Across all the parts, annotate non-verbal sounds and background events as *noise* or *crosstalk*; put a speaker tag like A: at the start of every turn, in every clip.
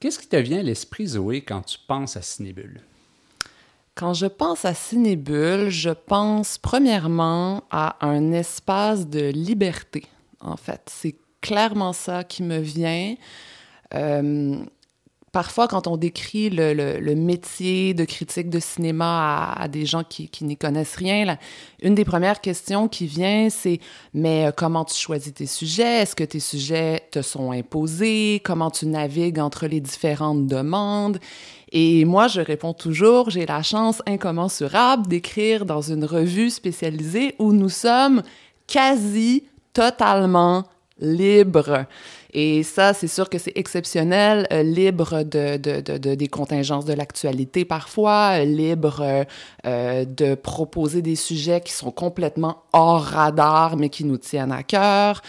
A: Qu'est-ce qui te vient à l'esprit, Zoé, quand tu penses à Cinébule?
B: Quand je pense à Cinébule, je pense premièrement à un espace de liberté, en fait. C'est clairement ça qui me vient. Euh, parfois, quand on décrit le, métier de critique de cinéma à, des gens qui, n'y connaissent rien, une des premières questions qui vient, c'est mais euh, comment tu choisis tes sujets? Est-ce que tes sujets te sont imposés? Comment tu navigues entre les différentes demandes? Et moi, je réponds toujours j'ai la chance incommensurable d'écrire dans une revue spécialisée où nous sommes quasi totalement libres. Et ça, c'est sûr que c'est exceptionnel, euh, libre de, de, de, des contingences de l'actualité parfois, euh, libre euh, de proposer des sujets qui sont complètement hors radar, mais qui nous tiennent à cœur,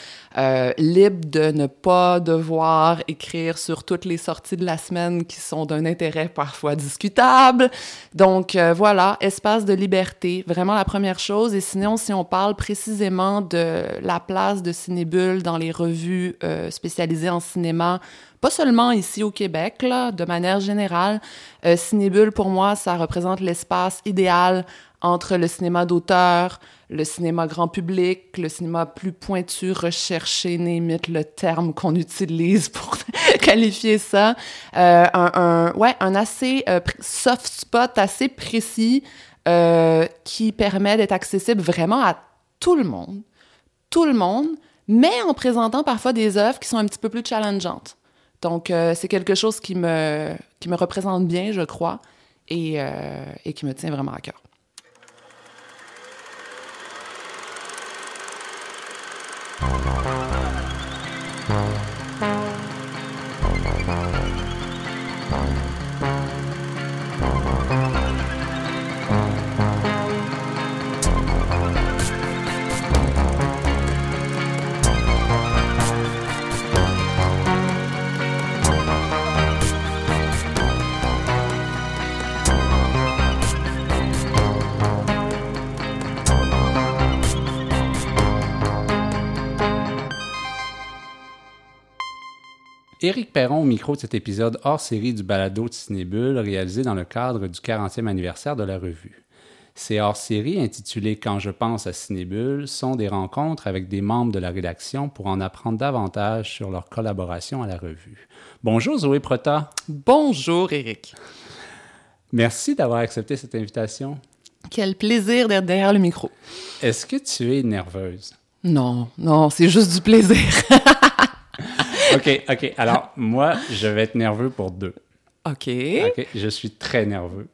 B: libre de ne pas devoir écrire sur toutes les sorties de la semaine qui sont d'un intérêt parfois discutable. Donc voilà, espace de liberté, vraiment la première chose. Et sinon, si on parle précisément de la place de Cinébule dans les revues spécialisées, spécialisé en cinéma, pas seulement ici au Québec, là, de manière générale. Euh, Cinébule, pour moi, ça représente l'espace idéal entre le cinéma d'auteur, le cinéma grand public, le cinéma plus pointu, recherché, n'imite le terme qu'on utilise pour *laughs* qualifier ça. Euh, un, ouais, un assez euh, soft spot, assez précis, euh, qui permet d'être accessible vraiment à tout le monde. Tout le monde, mais en présentant parfois des œuvres qui sont un petit peu plus challengeantes. Donc, c'est quelque chose qui me, qui me représente bien, je crois, et, et qui me tient vraiment à cœur.
A: Musik Éric Perron au micro de cet épisode hors série du balado de Cinébule réalisé dans le cadre du 40e anniversaire de la revue. Ces hors-séries, intitulées Quand je pense à Cinébule, sont des rencontres avec des membres de la rédaction pour en apprendre davantage sur leur collaboration à la revue. Bonjour Zoé Prota.
B: Bonjour Éric.
A: Merci d'avoir accepté cette invitation.
B: Quel plaisir d'être derrière le micro.
A: Est-ce que tu es nerveuse?
B: Non, non, c'est juste du plaisir. *laughs*
A: OK, OK. Alors, moi, je vais être nerveux pour deux.
B: OK.
A: OK. Je suis très nerveux.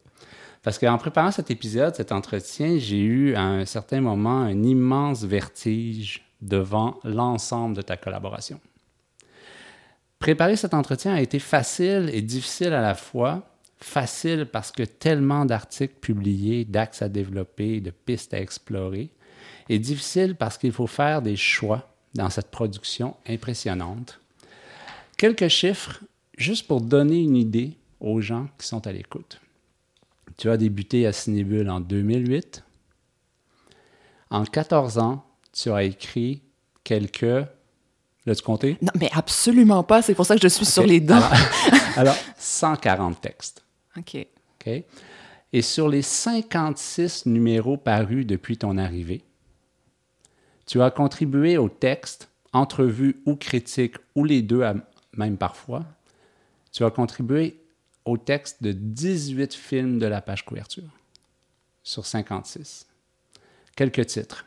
A: Parce qu'en préparant cet épisode, cet entretien, j'ai eu à un certain moment un immense vertige devant l'ensemble de ta collaboration. Préparer cet entretien a été facile et difficile à la fois. Facile parce que tellement d'articles publiés, d'axes à développer, de pistes à explorer. Et difficile parce qu'il faut faire des choix dans cette production impressionnante Quelques chiffres, juste pour donner une idée aux gens qui sont à l'écoute. Tu as débuté à Cinébule en 2008. En 14 ans, tu as écrit quelques... L'as-tu compté?
B: Non, mais absolument pas. C'est pour ça que je suis sur les dents.
A: Alors, *laughs* 140 textes.
B: OK.
A: OK. Et sur les 56 numéros parus depuis ton arrivée, tu as contribué au texte, entrevue ou critique, ou les deux à, même parfois, tu as contribué au texte de 18 films de la page couverture sur 56. Quelques titres.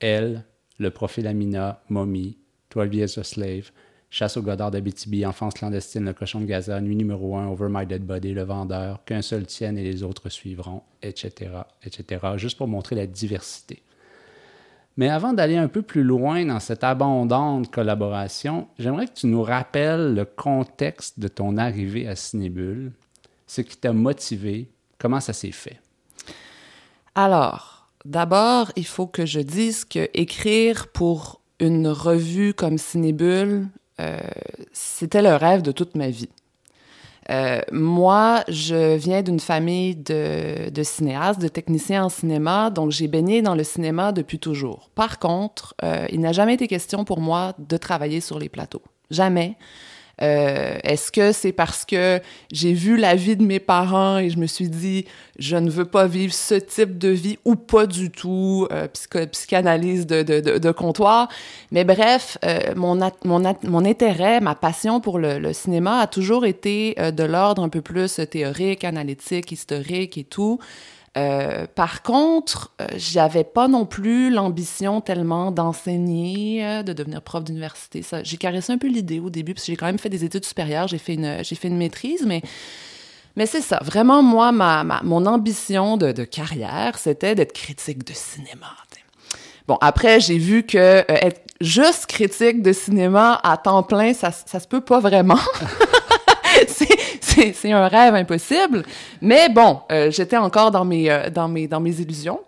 A: Elle, Le profil Amina, Mommy, 12 Years a Slave, Chasse au Godard d'Abitibi, Enfance clandestine, Le cochon de Gaza, Nuit numéro 1, Over My Dead Body, Le Vendeur, Qu'un seul tienne et les autres suivront, etc., etc., juste pour montrer la diversité. Mais avant d'aller un peu plus loin dans cette abondante collaboration, j'aimerais que tu nous rappelles le contexte de ton arrivée à Cinébule, ce qui t'a motivé, comment ça s'est fait.
B: Alors, d'abord, il faut que je dise que écrire pour une revue comme Cinébule, euh, c'était le rêve de toute ma vie. Euh, moi, je viens d'une famille de, de, cinéastes, de techniciens en cinéma, donc j'ai baigné dans le cinéma depuis toujours. Par contre, euh, il n'a jamais été question pour moi de travailler sur les plateaux. Jamais. Euh, Est-ce que c'est parce que j'ai vu la vie de mes parents et je me suis dit, je ne veux pas vivre ce type de vie ou pas du tout, euh, psycho psychanalyse de, de, de, de, comptoir. Mais bref, euh, mon, mon, mon intérêt, ma passion pour le, le cinéma a toujours été euh, de l'ordre un peu plus théorique, analytique, historique et tout. Euh, par contre, euh, j'avais pas non plus l'ambition tellement d'enseigner, euh, de devenir prof d'université. J'ai caressé un peu l'idée au début, parce que j'ai quand même fait des études supérieures, j'ai fait une, j'ai fait une maîtrise, mais, mais c'est ça. Vraiment, moi, ma, ma mon ambition de, de carrière, c'était d'être critique de cinéma. Bon, après, j'ai vu que être juste critique de cinéma à temps plein, ça, ça se peut pas vraiment. *laughs* c'est un rêve impossible. Mais bon, euh, j'étais encore dans mes, euh, dans, mes, dans mes illusions.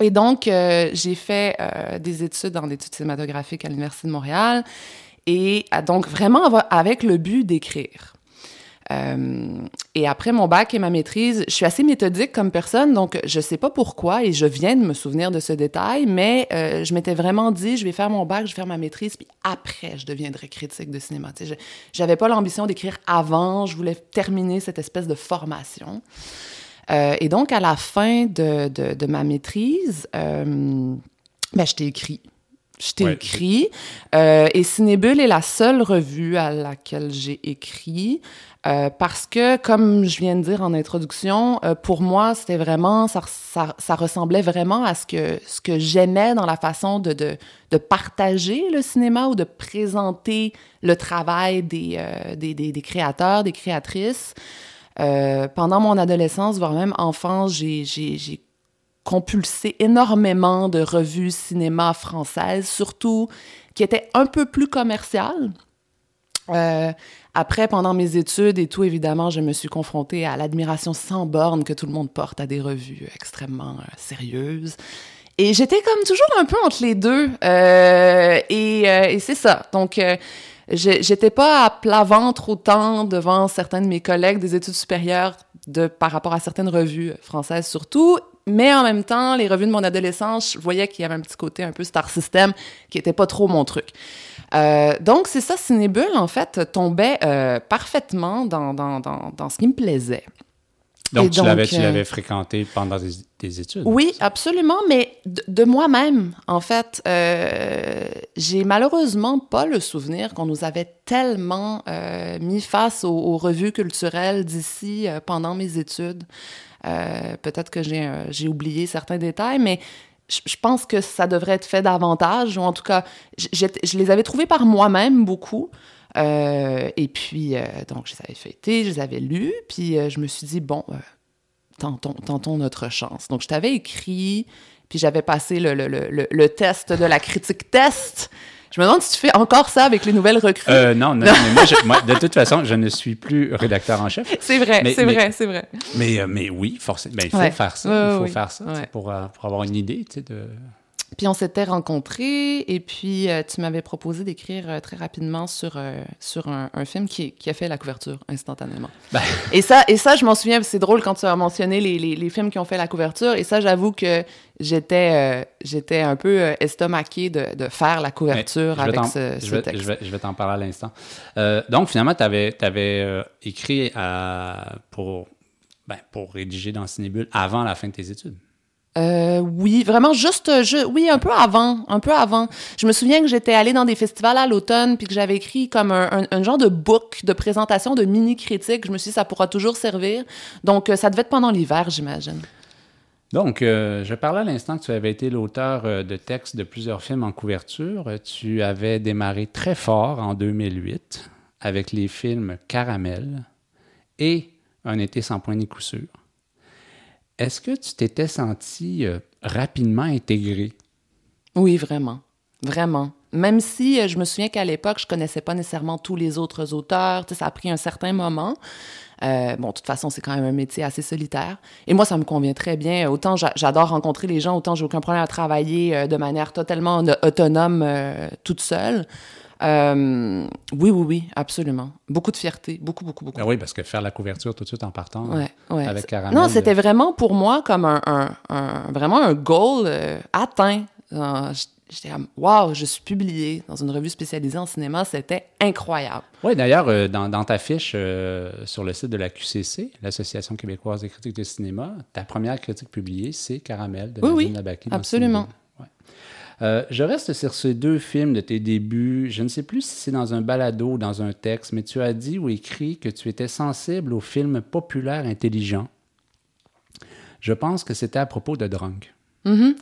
B: Et donc, euh, j'ai fait des études en études cinématographiques à l'Université de Montréal. Et donc, vraiment avec le but d'écrire. Euh, et après mon bac et ma maîtrise, je suis assez méthodique comme personne, donc je sais pas pourquoi et je viens de me souvenir de ce détail, mais euh, je m'étais vraiment dit, je vais faire mon bac, je vais faire ma maîtrise, puis après, je deviendrai critique de cinéma. Sais, j'avais pas l'ambition d'écrire avant, je voulais terminer cette espèce de formation. Euh, et donc, à la fin de, de, de ma maîtrise, ben, je t'ai écrit je t'ai ouais. écrit. Euh, et Cinébule est la seule revue à laquelle j'ai écrit. Euh, parce que, comme je viens de dire en introduction, euh, pour moi, c'était vraiment, ça, ressemblait vraiment à ce que, ce que j'aimais dans la façon de, de, partager le cinéma ou de présenter le travail des, euh, des, des, créateurs, des créatrices. Pendant mon adolescence, voire même enfance, j'ai compulsé énormément de revues cinéma françaises, surtout qui étaient un peu plus commerciales. Euh, après, pendant mes études et tout, évidemment, je me suis confrontée à l'admiration sans borne que tout le monde porte à des revues extrêmement euh, sérieuses. Et j'étais comme toujours un peu entre les deux. Euh, et, et c'est ça. Donc, j'étais pas à plat ventre autant devant certains de mes collègues des études supérieures de, par rapport à certaines revues françaises surtout. Mais en même temps, les revues de mon adolescence, je voyais qu'il y avait un petit côté un peu star system qui était pas trop mon truc. Euh, donc, c'est ça, Cinébule, en fait, tombait euh, parfaitement dans, dans, dans, dans, ce qui me plaisait.
A: Donc, tu l'avais euh, fréquenté pendant tes, tes, études?
B: Oui, absolument, mais de, de moi-même, en fait. Euh, j'ai malheureusement pas le souvenir qu'on nous avait tellement mis face aux, aux revues culturelles d'ici pendant mes études. Peut-être que j'ai oublié certains détails, mais je pense que ça devrait être fait davantage, ou en tout cas, je les avais trouvés par moi-même beaucoup. Euh, et puis, euh, donc, je les avais feuilletés, je les avais lus, puis euh, je me suis dit, bon, tentons, notre chance. Donc, je t'avais écrit, puis j'avais passé le, test de la critique test. Je me demande si tu fais encore ça avec les nouvelles recrues.
A: Euh, non, non, mais moi, je, moi, de toute façon, je ne suis plus rédacteur en chef.
B: C'est vrai, c'est vrai, c'est vrai.
A: Mais, euh, mais oui, forcément, il faut ouais. faire ça. Il faut oui. faire ça pour, euh, pour avoir une idée, tu sais, de...
B: Puis on s'était rencontrés et puis euh, tu m'avais proposé d'écrire euh, très rapidement sur, euh, sur un, un film qui, qui, a fait la couverture instantanément. *laughs* Ben. Et, ça, et ça, je m'en souviens, c'est drôle quand tu as mentionné les, les, les, films qui ont fait la couverture. Et ça, j'avoue que j'étais j'étais un peu estomaqué de, de faire la couverture avec ce,
A: je vais,
B: texte.
A: Je vais, je vais t'en parler à l'instant. donc finalement, tu avais, avais écrit à, pour, ben, pour rédiger dans Cinébule avant la fin de tes études.
B: Euh, oui, vraiment juste, je, oui, un peu avant, un peu avant. Je me souviens que j'étais allée dans des festivals à l'automne puis que j'avais écrit comme un, genre de book de présentation de mini critique. Je me suis dit ça pourra toujours servir. Donc ça devait être pendant l'hiver, j'imagine.
A: Donc, euh, je parlais à l'instant que tu avais été l'auteur euh, de textes de plusieurs films en couverture. Tu avais démarré très fort en 2008 avec les films Caramel et Un été sans point ni coup sûr. Est-ce que tu t'étais senti euh, rapidement intégré?
B: Oui, vraiment. Vraiment. Même si euh, je me souviens qu'à l'époque, je connaissais pas nécessairement tous les autres auteurs, ça a pris un certain moment. Euh, bon, de toute façon, c'est quand même un métier assez solitaire. Et moi, ça me convient très bien. Autant j'adore rencontrer les gens, autant j'ai aucun problème à travailler euh, de manière totalement autonome toute seule. Euh, oui, oui, oui, absolument. Beaucoup de fierté, beaucoup, beaucoup, beaucoup.
A: Ah oui, parce que faire la couverture tout de suite en partant
B: ouais, ouais.
A: avec Caramel.
B: Non, c'était vraiment pour moi comme un, un, un vraiment un goal euh, atteint. Euh, j'étais comme, wow, je suis publiée dans une revue spécialisée en cinéma, c'était incroyable.
A: Oui, d'ailleurs, euh, dans, dans, ta fiche euh, sur le site de la QCC, l'Association québécoise des critiques de cinéma, ta première critique publiée, c'est Caramel de
B: oui,
A: Labaki.
B: Oui, absolument.
A: Euh, je reste sur ces deux films de tes débuts. Je ne sais plus si c'est dans un balado ou dans un texte, mais tu as dit ou écrit que tu étais sensible aux films populaires intelligents. Je pense que c'était à propos de Drunk.
B: Mm-hmm.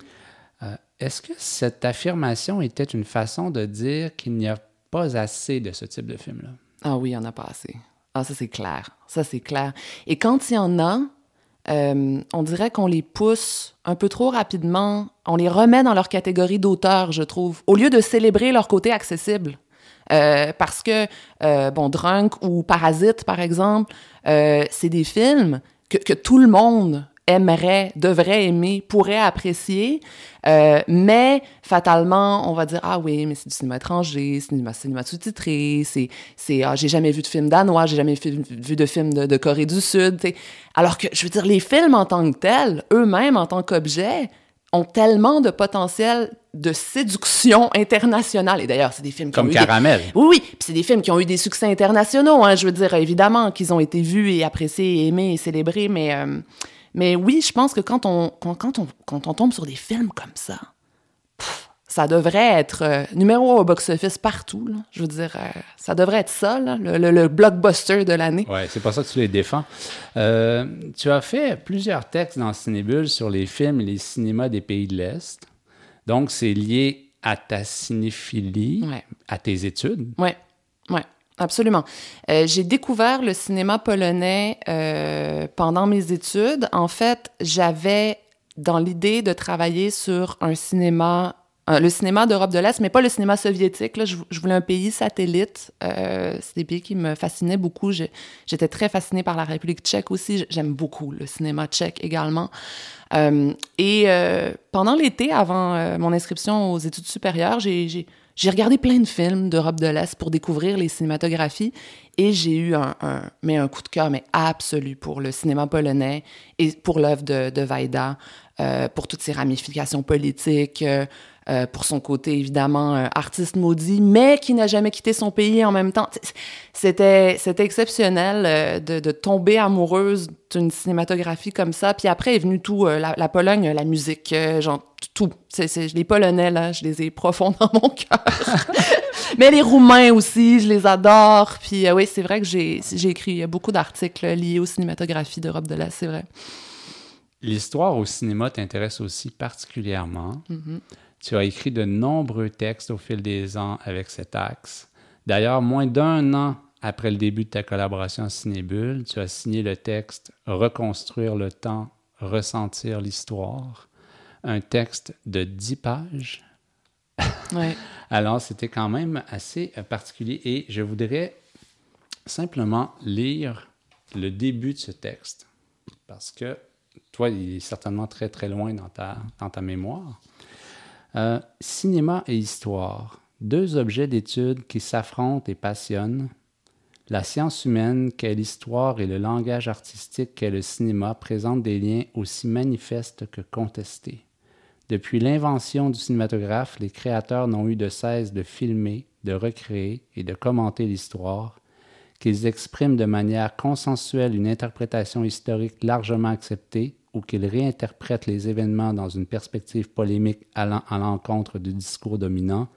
A: Euh, est-ce que cette affirmation était une façon de dire qu'il n'y a pas assez de ce type de film-là?
B: Ah oui, il n'y en a pas assez. Ah, ça c'est clair. Ça c'est clair. Et quand il y en a, euh, on dirait qu'on les pousse un peu trop rapidement. On les remet dans leur catégorie d'auteur, je trouve, au lieu de célébrer leur côté accessible. Euh, parce que, euh, bon, Drunk ou Parasite, par exemple, c'est des films que, tout le monde aimerait, devrait aimer, pourrait apprécier, euh, mais fatalement, on va dire ah oui, mais c'est du cinéma étranger, cinéma, cinéma sous-titré, c'est c'est ah j'ai jamais vu de film danois, j'ai jamais vu, vu de film de, de Corée du Sud, t'sais. alors que je veux dire les films en tant que tels, eux-mêmes en tant qu'objets, ont tellement de potentiel de séduction internationale. Et d'ailleurs, c'est des films qui
A: Comme
B: ont eu
A: Caramel.
B: Des... Oui, oui. Puis c'est des films qui ont eu des succès internationaux. Hein. Je veux dire, évidemment, qu'ils ont été vus et appréciés et aimés et célébrés, mais... Euh, mais oui, je pense que quand on, quand, quand, on, quand on tombe sur des films comme ça, pff, ça devrait être euh, numéro un au box-office partout. Là. Je veux dire, euh, ça devrait être ça, là, le, le, le, blockbuster de l'année.
A: Oui, c'est pas ça que tu les défends. Euh, tu as fait plusieurs textes dans Cinébule sur les films et les cinémas des pays de l'Est. Donc, c'est lié à ta cinéphilie,
B: ouais.
A: à tes études.
B: Oui, oui. Absolument. Euh, j'ai découvert le cinéma polonais euh, pendant mes études. En fait, j'avais dans l'idée de travailler sur un cinéma, le cinéma d'Europe de l'Est, mais pas le cinéma soviétique. Je, je voulais un pays satellite. Euh, c'est des pays qui me fascinaient beaucoup. J'étais très fascinée par la République tchèque aussi. J'aime beaucoup le cinéma tchèque également. Et pendant l'été, avant mon inscription aux études supérieures, j'ai j'ai regardé plein de films d'Europe de l'Est pour découvrir les cinématographies et j'ai eu un, coup de cœur mais absolu pour le cinéma polonais et pour l'œuvre de, de euh, pour toutes ses ramifications politiques, euh, euh, pour son côté évidemment euh, artiste maudit, mais qui n'a jamais quitté son pays en même temps. C'était exceptionnel euh, de, tomber amoureuse d'une cinématographie comme ça. Puis après est venu tout euh, la, Pologne, la musique, genre tout. C'est, c'est, les Polonais là, je les ai profonds dans mon cœur. *laughs* mais les Roumains aussi, je les adore. Puis oui, c'est vrai que j'ai écrit beaucoup d'articles liés aux cinématographies d'Europe de l'Est, c'est vrai.
A: L'histoire au cinéma t'intéresse aussi particulièrement.
B: Mm-hmm.
A: Tu as écrit de nombreux textes au fil des ans avec cet axe. D'ailleurs, moins d'un an après le début de ta collaboration à Cinébule, tu as signé le texte Reconstruire le temps, ressentir l'histoire, un texte de 10 pages. *laughs*
B: Ouais.
A: Alors, c'était quand même assez particulier et je voudrais simplement lire le début de ce texte parce que toi, il est certainement très, très loin dans ta, mémoire. Euh, cinéma et histoire, deux objets d'étude qui s'affrontent et passionnent. La science humaine qu'est l'histoire et le langage artistique qu'est le cinéma présentent des liens aussi manifestes que contestés. Depuis l'invention du cinématographe, les créateurs n'ont eu de cesse de filmer, de recréer et de commenter l'histoire, qu'ils expriment de manière consensuelle une interprétation historique largement acceptée ou qu'ils réinterprètent les événements dans une perspective polémique allant à l'encontre du discours dominant,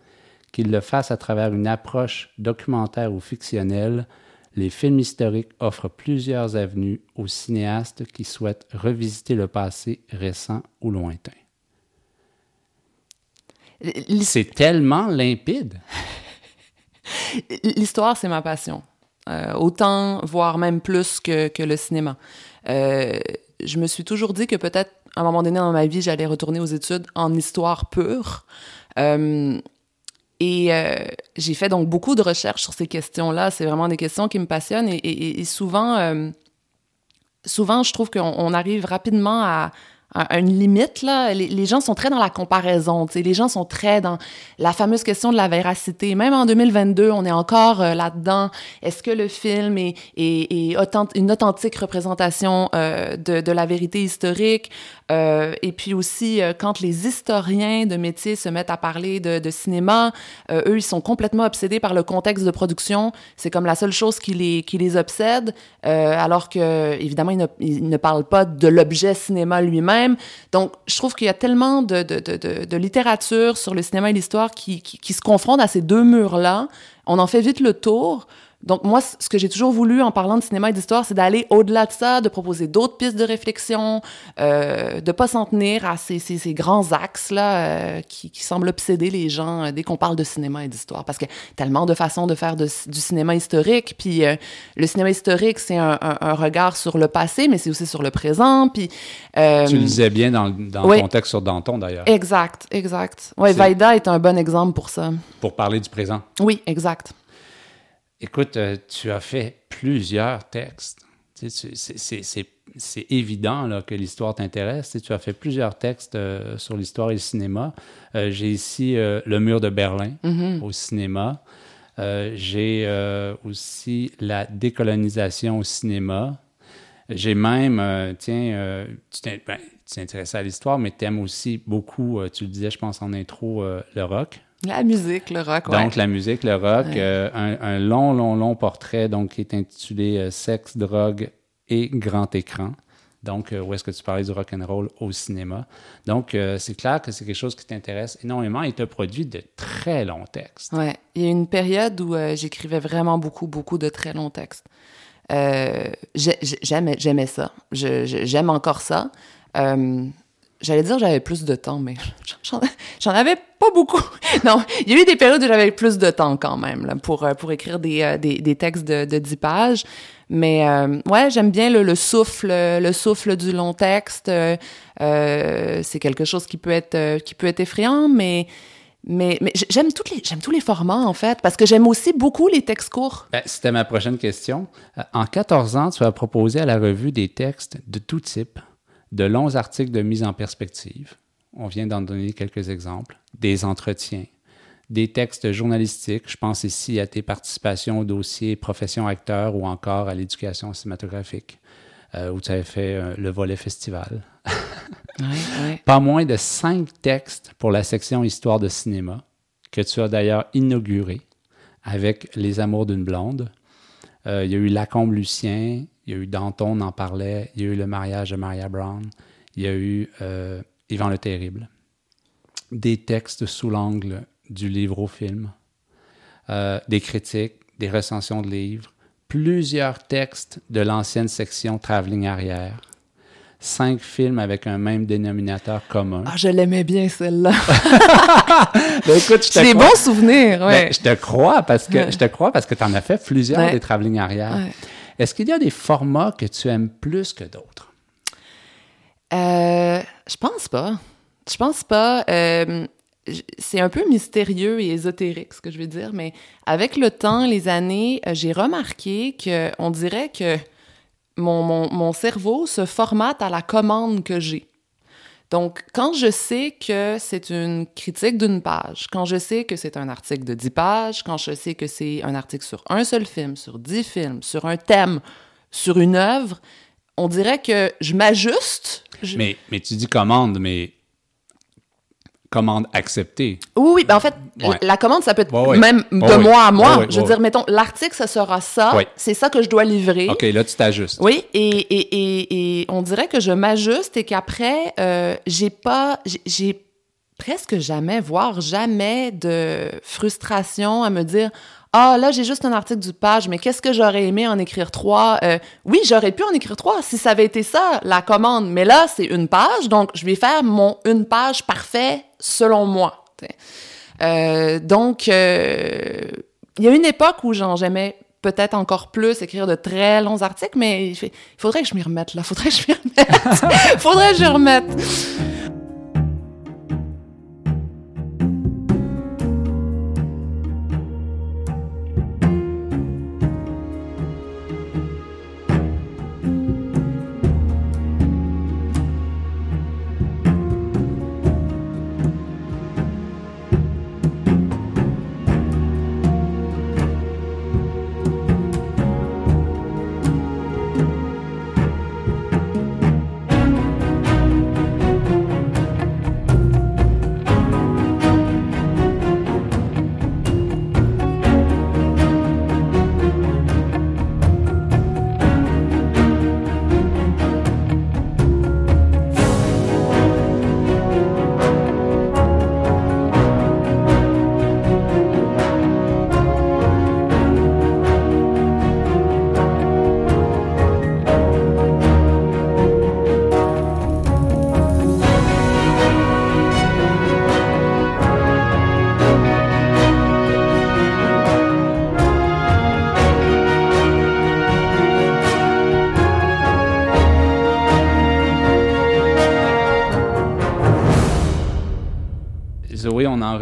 A: qu'ils le fassent à travers une approche documentaire ou fictionnelle, les films historiques offrent plusieurs avenues aux cinéastes qui souhaitent revisiter le passé récent ou lointain. C'est tellement limpide. *laughs*
B: L'histoire, c'est ma passion. Euh, autant, voire même plus que, que le cinéma. Euh, je me suis toujours dit que peut-être à un moment donné dans ma vie, j'allais retourner aux études en histoire pure. Euh, et j'ai fait donc beaucoup de recherches sur ces questions-là. C'est vraiment des questions qui me passionnent et, souvent, souvent, je trouve qu'on arrive rapidement à, une limite là. Les, gens sont très dans la comparaison. Les gens sont très dans la fameuse question de la véracité. Même en 2022, on est encore euh, là-dedans. Est-ce que le film est, est, est une authentique représentation euh, de, de, la vérité historique? Euh, Et puis aussi, quand les historiens de métier se mettent à parler de, cinéma, eux, ils sont complètement obsédés par le contexte de production. C'est comme la seule chose qui les qui les obsède, alors que évidemment, ils ne parlent pas de l'objet cinéma lui-même donc, je trouve qu'il y a tellement de, littérature sur le cinéma et l'histoire qui, qui, qui se confrontent à ces deux murs-là. On en fait vite le tour. Donc moi, ce que j'ai toujours voulu en parlant de cinéma et d'histoire, c'est d'aller au-delà de ça, de proposer d'autres pistes de réflexion, euh, de pas s'en tenir à ces, ces, ces grands axes là euh, qui, qui, semblent obséder les gens euh, dès qu'on parle de cinéma et d'histoire, parce que tellement de façons de faire de, du cinéma historique. Puis euh, le cinéma historique, c'est un, un, un, regard sur le passé, mais c'est aussi sur le présent. Puis
A: tu le disais bien dans, dans oui. ton texte sur Danton d'ailleurs.
B: Exact, exact. Ouais, Vaida est un bon exemple pour ça.
A: Pour parler du présent.
B: Oui, exact.
A: Écoute, euh, tu as fait plusieurs textes. C'est évident là, que l'histoire t'intéresse. Tu as fait plusieurs textes euh, sur l'histoire et le cinéma. Euh, J'ai ici euh, Le mur de Berlin mm -hmm. au cinéma. J'ai aussi La décolonisation au cinéma. J'ai même, tiens, tu t'intéresses ben, à l'histoire, mais tu aimes aussi beaucoup, tu le disais, je pense en intro, le rock.
B: La musique, le rock,
A: Donc, ouais. la musique, le rock. Ouais. Euh, un, un, long, long, long portrait donc, qui est intitulé euh, Sexe, drogue et grand écran. Donc, euh, où est-ce que tu parlais du rock and roll au cinéma? Donc, euh, c'est clair que c'est quelque chose qui t'intéresse énormément et as produit de très longs textes.
B: Oui, il y a une période où j'écrivais vraiment beaucoup, beaucoup de très longs textes. j'aimais, j'aimais ça. j'aime encore ça. J'allais dire j'avais plus de temps, mais *laughs* j'en avais pas beaucoup. *laughs* non, il y a eu des périodes où j'avais plus de temps quand même pour, pour écrire des, des, des textes de, de 10 pages. Mais euh, ouais, j'aime bien le, le, souffle, le souffle du long texte. Euh, c'est quelque chose qui peut être qui peut être effrayant, mais mais, j'aime toutes j'aime tous les formats en fait parce que j'aime aussi beaucoup les textes courts.
A: Ben, C'était ma prochaine question. En 14 ans, tu as proposé à la revue des textes de tout type de longs articles de mise en perspective, on vient d'en donner quelques exemples, des entretiens, des textes journalistiques, je pense ici à tes participations au dossier profession acteur ou encore à l'éducation cinématographique, euh, où tu avais fait euh, le volet festival. *laughs*
B: ouais, ouais.
A: Pas moins de cinq textes pour la section histoire de cinéma, que tu as d'ailleurs inauguré avec Les Amours d'une blonde. Euh, il y a eu Lacombe Lucien, il y a eu Danton, on en parlait. Il y a eu le mariage de Maria Brown. Il y a eu Yvan le Terrible. Des textes sous l'angle du livre au film. Euh, des critiques, des recensions de livres. Plusieurs textes de l'ancienne section Travelling arrière. Cinq films avec un même dénominateur commun.
B: Ah, je l'aimais bien, celle-là. *laughs*
A: ben, écoute,
B: je des bons souvenirs, ouais.
A: Ben, je te crois parce que ouais. je te crois parce que tu en as fait plusieurs ouais. des Travelling arrière. Est-ce qu'il y a des formats que tu aimes plus que d'autres?
B: Euh, je pense pas. Je pense pas. Euh, c'est un peu mystérieux et ésotérique, ce que je veux dire, mais avec le temps, les années, euh, j'ai remarqué qu'on dirait que mon, mon, mon cerveau se formate à la commande que j'ai. Donc, quand je sais que c'est une critique d'une page, quand je sais que c'est un article de 10 pages, quand je sais que c'est un article sur un seul film, sur 10 films, sur un thème, sur une œuvre, on dirait que je m'ajuste. Je...
A: Mais, mais tu dis commande, mais commande acceptée.
B: Oui, oui. Ben en fait, ouais. la commande, ça peut être ouais, ouais. même de moi à moi. je veux dire, mettons, l'article, ça sera ça. C'est ça que je dois livrer.
A: OK, là, tu t'ajustes.
B: Oui, et, et, et, et, on dirait que je m'ajuste et qu'après, euh, j'ai pas... J'ai presque jamais, voire jamais de frustration à me dire ah là j'ai juste un article du page, mais qu'est-ce que j'aurais aimé en écrire trois? Euh, Oui, j'aurais pu en écrire trois si ça avait été ça la commande, mais là c'est une page, donc je vais faire mon une page parfait selon moi. Euh, donc euh, il y a une époque où j'aimais peut-être encore plus écrire de très longs articles, mais il faudrait que je m'y remette là, faudrait que je m'y remette, *laughs* faudrait que je remette.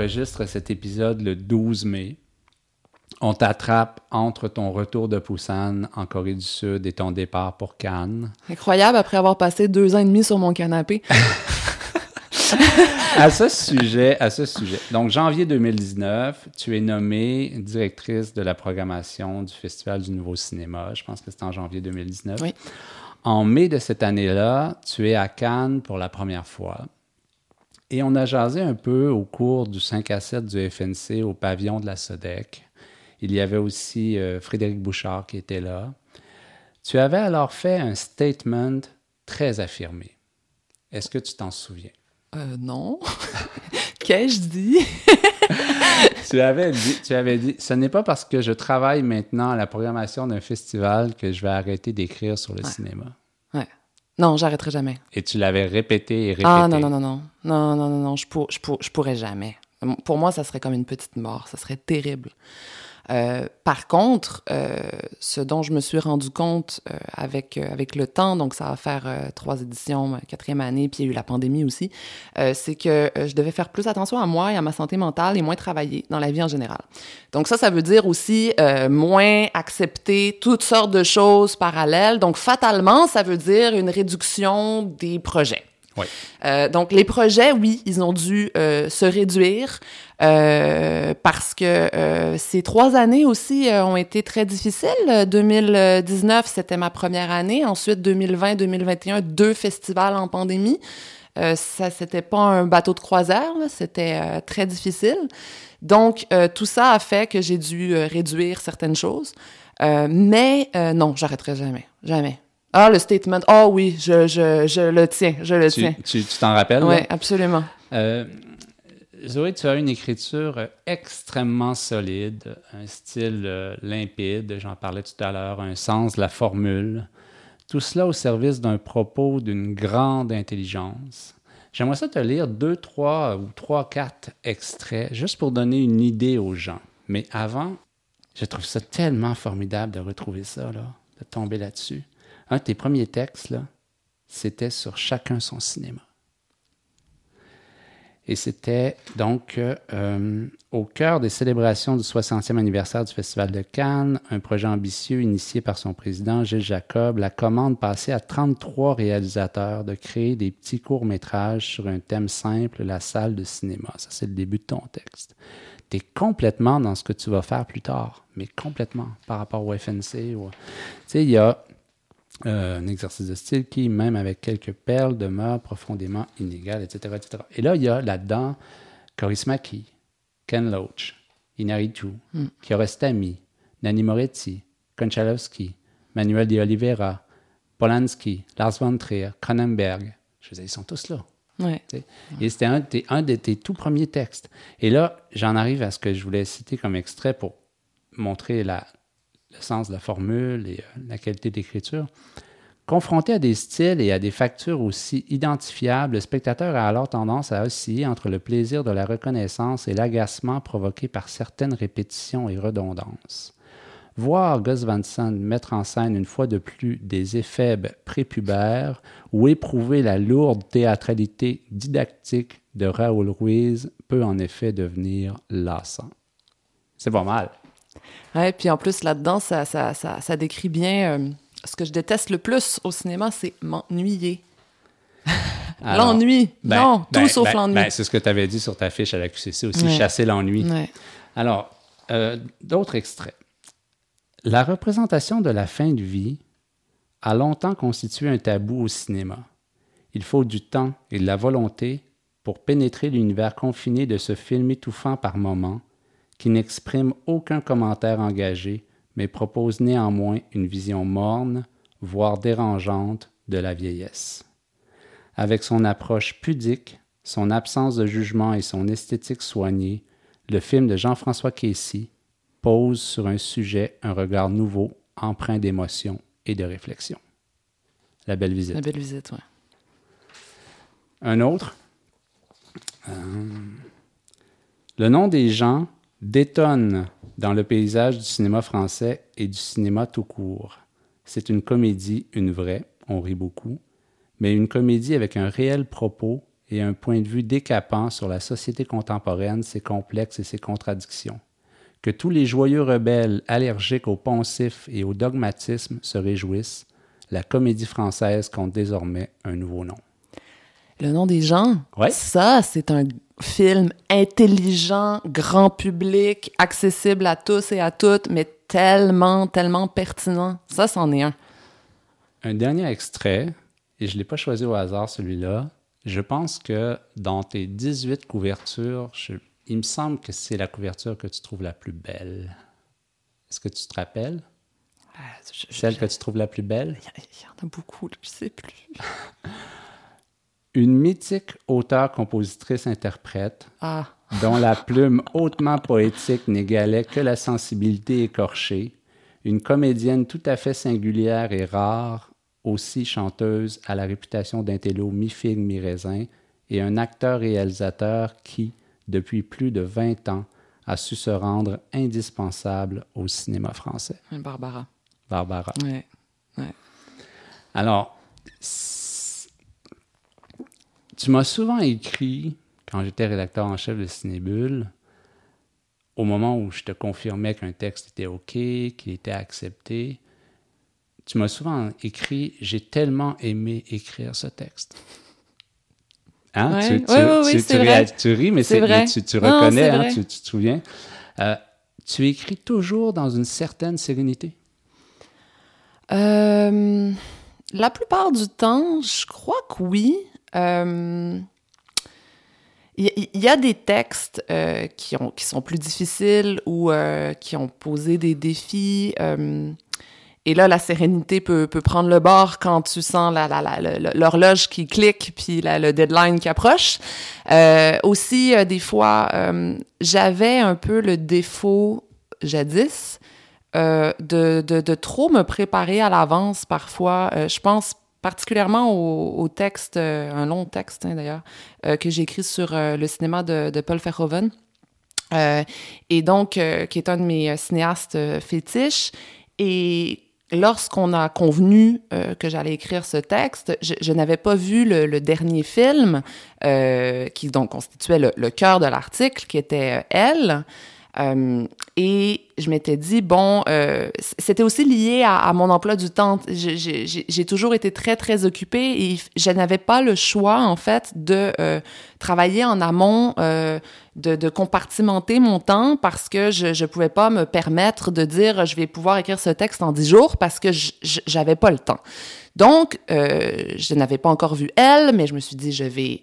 A: Enregistre cet épisode le 12 mai. On t'attrape entre ton retour de Busan en Corée du Sud et ton départ pour Cannes.
B: Incroyable, après avoir passé deux ans et demi sur mon canapé. *laughs* *laughs*
A: à ce sujet, à ce sujet. Donc, janvier 2019, tu es nommée directrice de la programmation du Festival du Nouveau Cinéma. Je pense que c'était en janvier 2019.
B: Oui.
A: En mai de cette année-là, tu es à Cannes pour la première fois. Et on a jasé un peu au cours du 5 à 7 du FNC au pavillon de la SODEC. Il y avait aussi euh, Frédéric Bouchard qui était là. Tu avais alors fait un statement très affirmé. Est-ce que tu t'en souviens?
B: Euh, non. *laughs* Qu'ai-je dit? *laughs*
A: tu, avais dit, tu avais dit, ce n'est pas parce que je travaille maintenant à la programmation d'un festival que je vais arrêter d'écrire sur le cinéma.
B: Non, j'arrêterai jamais.
A: Et tu l'avais répété et répété.
B: Ah non, non, non, non. Non, non, non, non, je, pour, je, pour, je pourrais jamais. Pour moi, ça serait comme une petite mort. Ça serait terrible. Euh, par contre, euh, ce dont je me suis rendu compte euh, avec, euh, avec le temps, donc ça va faire euh, trois éditions, quatrième année, puis il y a eu la pandémie aussi, c'est que je devais faire plus attention à moi et à ma santé mentale et moins travailler dans la vie en général. Donc ça, ça veut dire aussi moins accepter toutes sortes de choses parallèles. Donc fatalement, ça veut dire une réduction des projets. Euh, donc, les projets, oui, ils ont dû euh, se réduire euh, parce que ces trois années aussi ont été très difficiles. 2019, c'était ma première année. Ensuite, 2020, 2021, deux festivals en pandémie. Ça, c'était pas un bateau de croisière, c'était très difficile. Donc, tout ça a fait que j'ai dû réduire certaines choses. mais non, j'arrêterai jamais, jamais. Ah, le statement. Ah oh, oui, je, je, je, le tiens, je le
A: tu,
B: tiens.
A: Tu t'en rappelles?
B: Oui, absolument.
A: Euh, Zoé, tu as une écriture extrêmement solide, un style euh, limpide, j'en parlais tout à l'heure, un sens de la formule. Tout cela au service d'un propos d'une grande intelligence. J'aimerais ça te lire deux, trois ou trois, quatre extraits, juste pour donner une idée aux gens. Mais avant, je trouve ça tellement formidable de retrouver ça, là, de tomber là-dessus un de tes premiers textes, c'était sur chacun son cinéma. Et c'était donc euh, au cœur des célébrations du 60e anniversaire du Festival de Cannes, un projet ambitieux initié par son président Gilles Jacob, la commande passée à 33 réalisateurs de créer des petits courts-métrages sur un thème simple, la salle de cinéma. Ça, c'est le début de ton texte. Tu es complètement dans ce que tu vas faire plus tard, mais complètement par rapport au FNC. Ou... Tu sais, il y a euh, un exercice de style qui, même avec quelques perles, demeure profondément inégal, etc., etc. Et là, il y a là-dedans Coris Maki, Ken Loach, Inaritu, mm. Kiarostami, Nanni Moretti, Konchalovsky, Manuel de Oliveira, Polanski, Lars von Trier, Cronenberg. Je veux dire, ils sont tous là.
B: Ouais.
A: Et c'était un, un, de tes tout premiers textes. Et là, j'en arrive à ce que je voulais citer comme extrait pour montrer la, le sens de la formule et euh, la qualité d'écriture. Confronté à des styles et à des factures aussi identifiables, le spectateur a alors tendance à osciller entre le plaisir de la reconnaissance et l'agacement provoqué par certaines répétitions et redondances. Voir Gus Van mettre en scène une fois de plus des éphèbes prépubères ou éprouver la lourde théâtralité didactique de Raoul Ruiz peut en effet devenir lassant. C'est pas mal.
B: Ouais, puis en plus, là-dedans, ça, ça, ça, ça, décrit bien euh, ce que je déteste le plus au cinéma, c'est m'ennuyer. *laughs* l'ennui. Ben, non, ben, tout sauf
A: ben,
B: l'ennui.
A: Ben, c'est ce que tu avais dit sur ta fiche à la QCC aussi, ouais. chasser l'ennui.
B: Ouais.
A: Alors, euh, d'autres extraits. La représentation de la fin de vie a longtemps constitué un tabou au cinéma. Il faut du temps et de la volonté pour pénétrer l'univers confiné de ce film étouffant par moments qui n'exprime aucun commentaire engagé, mais propose néanmoins une vision morne, voire dérangeante, de la vieillesse. Avec son approche pudique, son absence de jugement et son esthétique soignée, le film de Jean-François Casey pose sur un sujet un regard nouveau, empreint d'émotion et de réflexion. La belle visite.
B: La belle visite, oui.
A: Un autre. Euh, le nom des gens détonne dans le paysage du cinéma français et du cinéma tout court. C'est une comédie, une vraie, on rit beaucoup, mais une comédie avec un réel propos et un point de vue décapant sur la société contemporaine, ses complexes et ses contradictions. Que tous les joyeux rebelles allergiques au poncif et au dogmatisme se réjouissent, la comédie française compte désormais un nouveau nom.
B: Le nom des gens,
A: Ouais.
B: ça, c'est un film intelligent, grand public, accessible à tous et à toutes, mais tellement, tellement pertinent. Ça, c'en est un.
A: Un dernier extrait, et je ne l'ai pas choisi au hasard celui-là. Je pense que dans tes 18 couvertures, je- il me semble que c'est la couverture que tu trouves la plus belle. Est-ce que tu te rappelles?
B: Ah, je- je-
A: Celle que tu trouves la plus belle?
B: Il y, en a beaucoup, là, je sais plus. *laughs*
A: Une mythique auteure-compositrice-interprète
B: Ah,
A: dont la plume hautement poétique n'égalait que la sensibilité écorchée, une comédienne tout à fait singulière et rare, aussi chanteuse à la réputation d'intello mi-figue mi-raisin, et un acteur-réalisateur qui, depuis plus de 20 ans, a su se rendre indispensable au cinéma français.
B: Barbara.
A: Barbara.
B: Ouais.
A: Alors, s- tu m'as souvent écrit, quand j'étais rédacteur en chef de Cinébule, au moment où je te confirmais qu'un texte était OK, qu'il était accepté, tu m'as souvent écrit J'ai tellement aimé écrire ce texte. Hein?
B: Ouais.
A: Tu, tu-
B: Ouais, ouais, oui,
A: tu-
B: vrai.
A: tu ris, mais, tu,
B: Non,
A: reconnais, hein, tu te souviens? Euh, tu écris toujours dans une certaine sérénité?
B: Euh, la plupart du temps, je crois que oui. Euh, Il y, il y a des textes euh, qui, ont, qui sont plus difficiles ou euh, qui ont posé des défis. euh, et là, la sérénité peut, prendre le bord quand tu sens l'horloge qui clique puis le deadline qui approche. Euh, aussi, euh, des fois, euh, j'avais un peu le défaut, jadis, euh, de, de, trop me préparer à l'avance parfois. Euh, je pense particulièrement au, texte, euh, un long texte hein, d'ailleurs, euh, que j'ai écrit sur euh, le cinéma de, Paul Verhoeven. Et donc, qui est un de mes cinéastes fétiches. Et lorsqu'on a convenu que j'allais écrire ce texte, je, n'avais pas vu le, dernier film qui donc constituait le, cœur de l'article, qui était Elle. Euh, et je m'étais dit, bon, euh, c'était aussi lié à, mon emploi du temps. J'ai- toujours été très, très occupée et je n'avais pas le choix, en fait, de euh, travailler en amont, de, de compartimenter mon temps parce que je ne pouvais pas me permettre de dire, je vais pouvoir écrire ce texte en dix jours parce que j'avais pas le temps. Donc, je n'avais pas encore vu elle, mais je me suis dit, je vais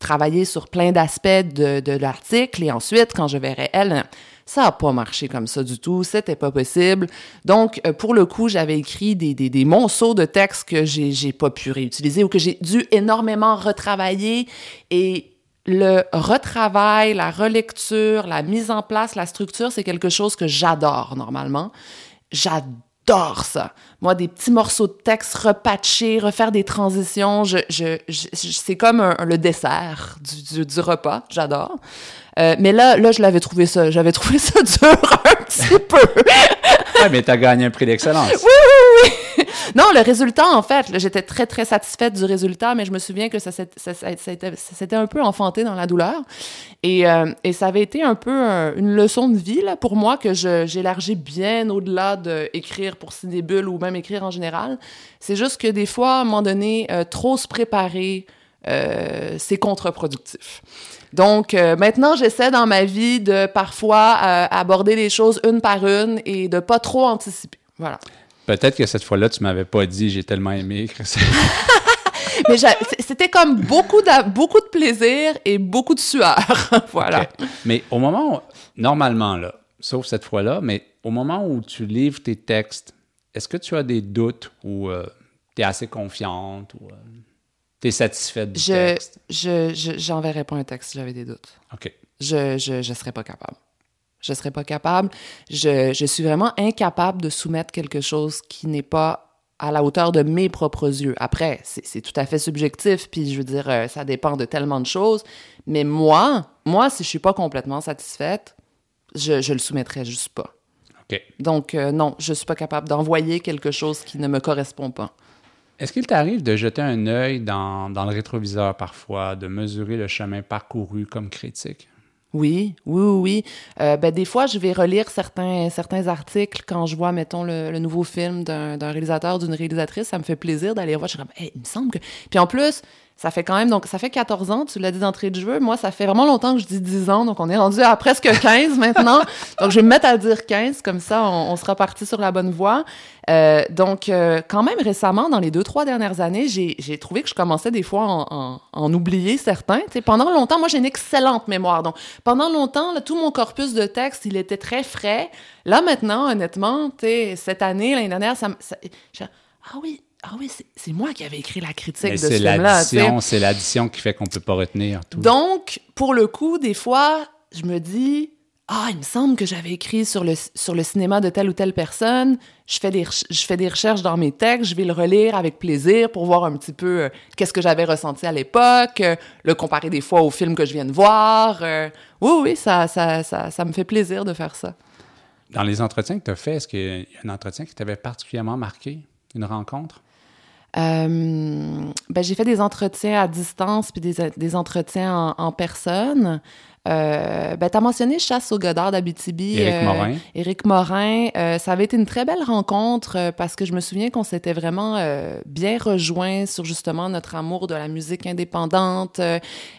B: travailler sur plein d'aspects de, l'article et ensuite, quand je verrai elle, ça n'a pas marché comme ça du tout, c'était pas possible. Donc, euh, pour le coup, j'avais écrit des, des, des monceaux de textes que j'ai j'ai pas pu réutiliser ou que j'ai dû énormément retravailler et le retravail, la relecture, la mise en place, la structure, c'est quelque chose que j'adore normalement. J'adore ça. Moi, des petits morceaux de texte repatchés, refaire des transitions, je, je, je- je- c'est comme un- le dessert du, du, du repas. J'adore. Euh, mais là, là, je l'avais trouvé ça, j'avais *laughs* trouvé ça dur un petit peu.
A: Ouais, mais tu as gagné un prix d'excellence. *laughs*
B: Non, le résultat, en fait, j'étais très, très satisfaite du résultat, mais je me souviens que ça, s'était un peu enfanté dans la douleur. Et, euh, ça avait été un peu euh, une leçon de vie là, pour moi que j'élargis bien au-delà d'écrire pour Cinébule ou même écrire en général. C'est juste que des fois, à un moment donné, euh, trop se préparer, c'est contre-productif. Donc, maintenant, j'essaie dans ma vie de parfois aborder les choses une par une et de pas trop anticiper. Voilà.
A: Peut-être que cette fois-là, tu m'avais pas dit j'ai tellement aimé écrire ça. *laughs*
B: Mais c'était comme beaucoup de, beaucoup de plaisir et beaucoup de sueur. *laughs* voilà.
A: Mais au moment où, normalement, là, sauf cette fois-là, mais au moment où tu livres tes textes, est-ce que tu as des doutes ou tu es assez confiante ou tu es satisfaite du
B: Je,
A: texte?
B: je, je- j'enverrais pas un texte si j'avais des doutes.
A: OK.
B: Je, je, je serais pas capable. Je serais pas capable. Je, je suis vraiment incapable de soumettre quelque chose qui n'est pas à la hauteur de mes propres yeux. Après, c'est, c'est tout à fait subjectif, puis je veux dire, euh, ça dépend de tellement de choses. Mais moi, moi, si je suis pas complètement satisfaite, je, je le soumettrais juste pas. Donc, euh, non, je suis pas capable d'envoyer quelque chose qui ne me correspond pas.
A: Est-ce qu'il t'arrive de jeter un œil dans, dans le rétroviseur parfois, de mesurer le chemin parcouru comme critique?
B: Oui, oui, oui. Euh, ben, des fois, je vais relire certains, certains articles quand je vois, mettons, le, le nouveau film d'un réalisateur, d'une réalisatrice. Ça me fait plaisir d'aller voir. Je suis comme, il me semble que. Puis en plus, ça fait quand même, donc ça fait 14 ans, tu l'as dit d'entrée de jeu. Moi, ça fait vraiment longtemps que je dis 10 ans, donc on est rendu à presque *laughs* 15 maintenant. Donc je vais me mettre à dire 15, comme ça on, on sera parti sur la bonne voie. Euh, donc euh, quand même récemment, dans les deux, trois dernières années, j'ai trouvé que je commençais des fois en, en, en oublier certains. Tu sais, pendant longtemps, moi j'ai une excellente mémoire. Donc pendant longtemps, là, tout mon corpus de texte, il était très frais. Là maintenant, honnêtement, cette année, l'année dernière, ça, ça ah oui, ah oui, c'est- moi qui avais écrit la critique
A: Mais
B: de ce film-là.
A: c'est l'addition qui fait qu'on peut pas retenir tout.
B: Donc, pour le coup, des fois, je me dis, ah, il me semble que j'avais écrit sur le, sur le cinéma de telle ou telle personne. Je fais, des, je fais des recherches dans mes textes, je vais le relire avec plaisir pour voir un petit peu euh, qu'est-ce que j'avais ressenti à l'époque, euh, le comparer des fois au film que je viens de voir. euh. oui, oui, ça, ça, ça, ça me fait plaisir de faire ça.
A: Dans les entretiens que tu as faits, est-ce qu'il y a un entretien qui t'avait particulièrement marqué? Une rencontre?
B: Euh, ben, j'ai fait des entretiens à distance puis des, des entretiens en, en personne. Euh, ben, tu as mentionné Chasse au Godard d'Abitibi.
A: Éric Morin.
B: Éric Morin. Euh, ça avait été une très belle rencontre euh, parce que je me souviens qu'on s'était vraiment euh, bien rejoints sur justement notre amour de la musique indépendante. Euh,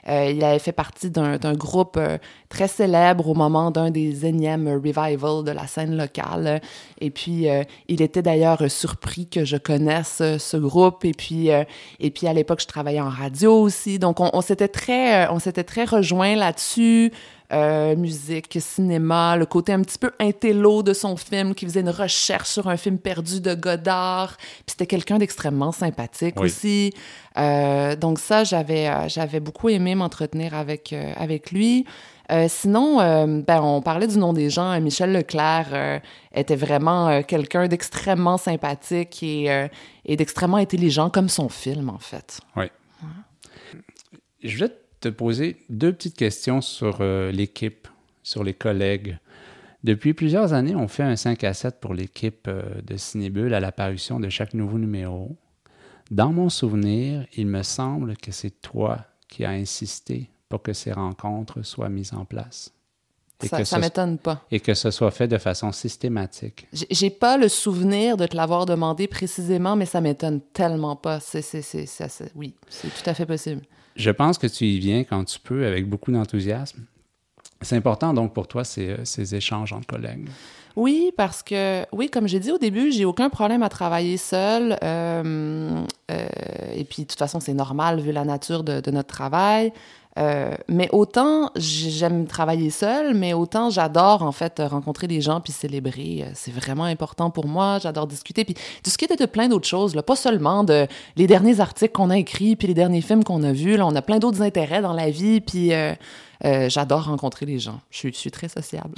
B: euh, il avait fait partie d'un groupe euh, très célèbre au moment d'un des énièmes revivals de la scène locale. Et puis, euh, il était d'ailleurs surpris que je connaisse euh, ce groupe. Et puis, euh, et puis à l'époque, je travaillais en radio aussi. Donc, on, on s'était très, euh, on s'était très rejoints là-dessus. Euh, musique, cinéma, le côté un petit peu intello de son film, qui faisait une recherche sur un film perdu de Godard. Puis c'était quelqu'un d'extrêmement sympathique
A: Oui.
B: aussi. Euh, donc ça, j'avais, euh, j'avais beaucoup aimé m'entretenir avec, euh, avec lui. Sinon, ben, on parlait du nom des gens. Michel Leclerc était vraiment quelqu'un d'extrêmement sympathique et, et d'extrêmement intelligent, comme son film, en fait.
A: Oui. Je vais te poser deux petites questions sur euh, l'équipe, sur les collègues. Depuis plusieurs années, on fait un 5 à 7 pour l'équipe euh, de Cinébule à l'apparition de chaque nouveau numéro. Dans mon souvenir, il me semble que c'est toi qui as insisté pour que ces rencontres soient mises en place Et
B: Ça, ça m'étonne pas.
A: et que ce soit fait de façon systématique.
B: J'ai- pas le souvenir de te l'avoir demandé précisément, mais ça m'étonne tellement pas. C'est, ça, oui, c'est tout à fait possible.
A: Je pense que tu y viens quand tu peux, avec beaucoup d'enthousiasme. C'est important donc pour toi ces, euh, ces échanges entre collègues.
B: Oui, parce que, oui, comme j'ai dit au début, j'ai aucun problème à travailler seul. euh, euh, et puis, de toute façon, c'est normal vu la nature de, de notre travail. Euh, mais autant j'aime travailler seul, mais autant j'adore en fait rencontrer des gens puis célébrer. Euh, C'est vraiment important pour moi. J'adore discuter puis discuter de plein d'autres choses, là, pas seulement de les derniers articles qu'on a écrits puis les derniers films qu'on a vus. Là, on a plein d'autres intérêts dans la vie puis euh, j'adore rencontrer les gens. Je suis, je suis très sociable.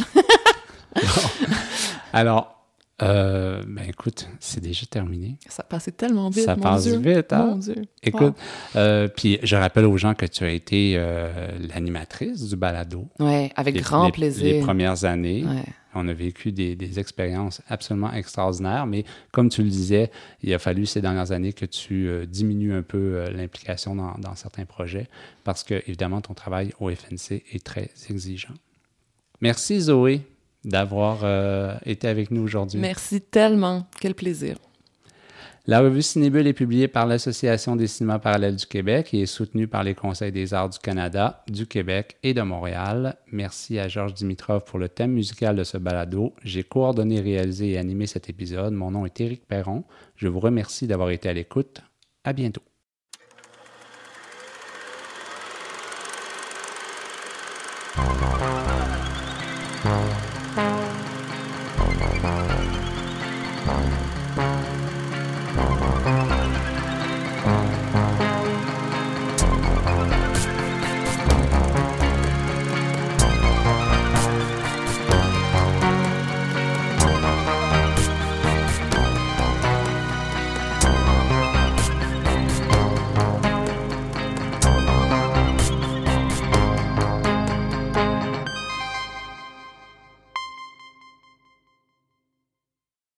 B: *laughs*
A: Alors, euh, ben écoute, c'est déjà terminé.
B: Ça passait tellement vite.
A: Ça
B: mon
A: passe
B: Dieu.
A: vite, hein?
B: Mon Dieu.
A: Écoute, euh, puis je rappelle aux gens que tu as été euh, l'animatrice du balado.
B: Ouais, avec
A: Les-
B: grand
A: les-
B: plaisir.
A: Les premières années.
B: Ouais.
A: On a vécu des, des expériences absolument extraordinaires, mais comme tu le disais, il a fallu ces dernières années que tu diminues un peu l'implication dans, dans certains projets parce que, évidemment, ton travail au FNC est très exigeant. Merci Zoé d'avoir euh, été avec nous aujourd'hui.
B: Merci tellement. Quel plaisir.
A: La revue Cinébule est publiée par l'Association des cinémas parallèles du Québec et est soutenue par les Conseils des arts du Canada, du Québec et de Montréal. Merci à Georges Dimitrov pour le thème musical de ce balado. J'ai coordonné, réalisé et animé cet épisode. Mon nom est Éric Perron. Je vous remercie d'avoir été à l'écoute. À bientôt.